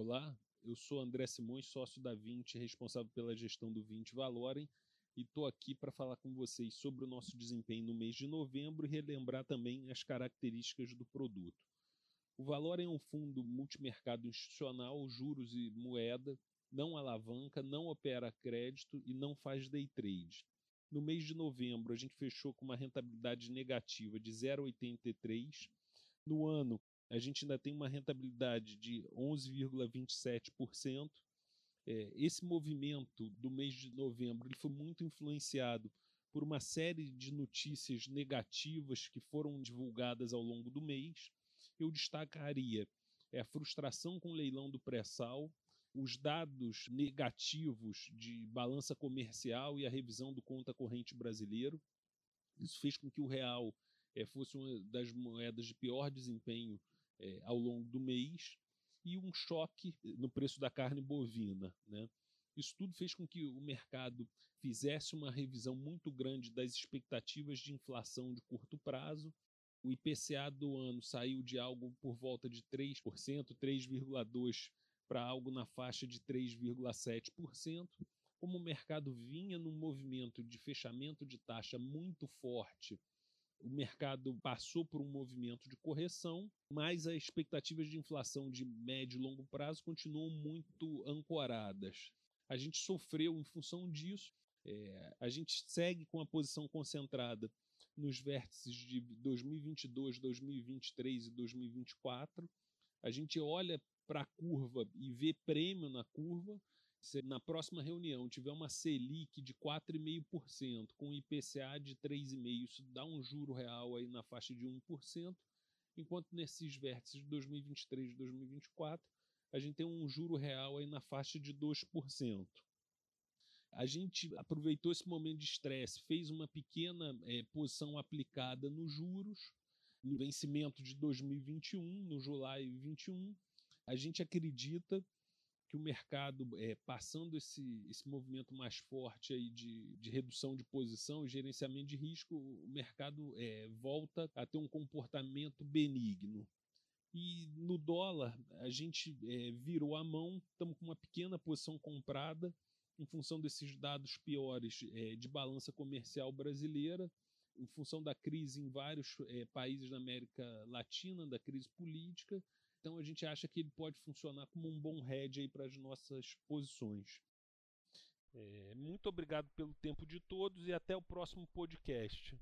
Olá, eu sou André Simões, sócio da 20, responsável pela gestão do 20 Valorem, e estou aqui para falar com vocês sobre o nosso desempenho no mês de novembro e relembrar também as características do produto. O Valorem é um fundo multimercado institucional, juros e moeda, não alavanca, não opera crédito e não faz day trade. No mês de novembro, a gente fechou com uma rentabilidade negativa de 0,83. No ano, a gente ainda tem uma rentabilidade de 11,27%. É, esse movimento do mês de novembro ele foi muito influenciado por uma série de notícias negativas que foram divulgadas ao longo do mês. Eu destacaria é, a frustração com o leilão do pré-sal, os dados negativos de balança comercial e a revisão do conta corrente brasileiro. Isso fez com que o real é, fosse uma das moedas de pior desempenho é, ao longo do mês e um choque no preço da carne bovina. Né? Isso tudo fez com que o mercado fizesse uma revisão muito grande das expectativas de inflação de curto prazo. O IPCA do ano saiu de algo por volta de 3%, 3,2% para algo na faixa de 3,7%. Como o mercado vinha num movimento de fechamento de taxa muito forte o mercado passou por um movimento de correção, mas as expectativas de inflação de médio e longo prazo continuam muito ancoradas. A gente sofreu em função disso, é, a gente segue com a posição concentrada nos vértices de 2022, 2023 e 2024. A gente olha para a curva e vê prêmio na curva, se na próxima reunião tiver uma Selic de 4,5% com IPCA de 3,5%, isso dá um juro real aí na faixa de 1%, enquanto nesses vértices de 2023 e 2024 a gente tem um juro real aí na faixa de 2%. A gente aproveitou esse momento de estresse, fez uma pequena é, posição aplicada nos juros, no vencimento de 2021, no July 21. A gente acredita que o mercado, é, passando esse, esse movimento mais forte aí de, de redução de posição e gerenciamento de risco, o mercado é, volta a ter um comportamento benigno. E no dólar, a gente é, virou a mão, estamos com uma pequena posição comprada em função desses dados piores de balança comercial brasileira, em função da crise em vários países da América Latina, da crise política, então a gente acha que ele pode funcionar como um bom head aí para as nossas posições. É, muito obrigado pelo tempo de todos e até o próximo podcast.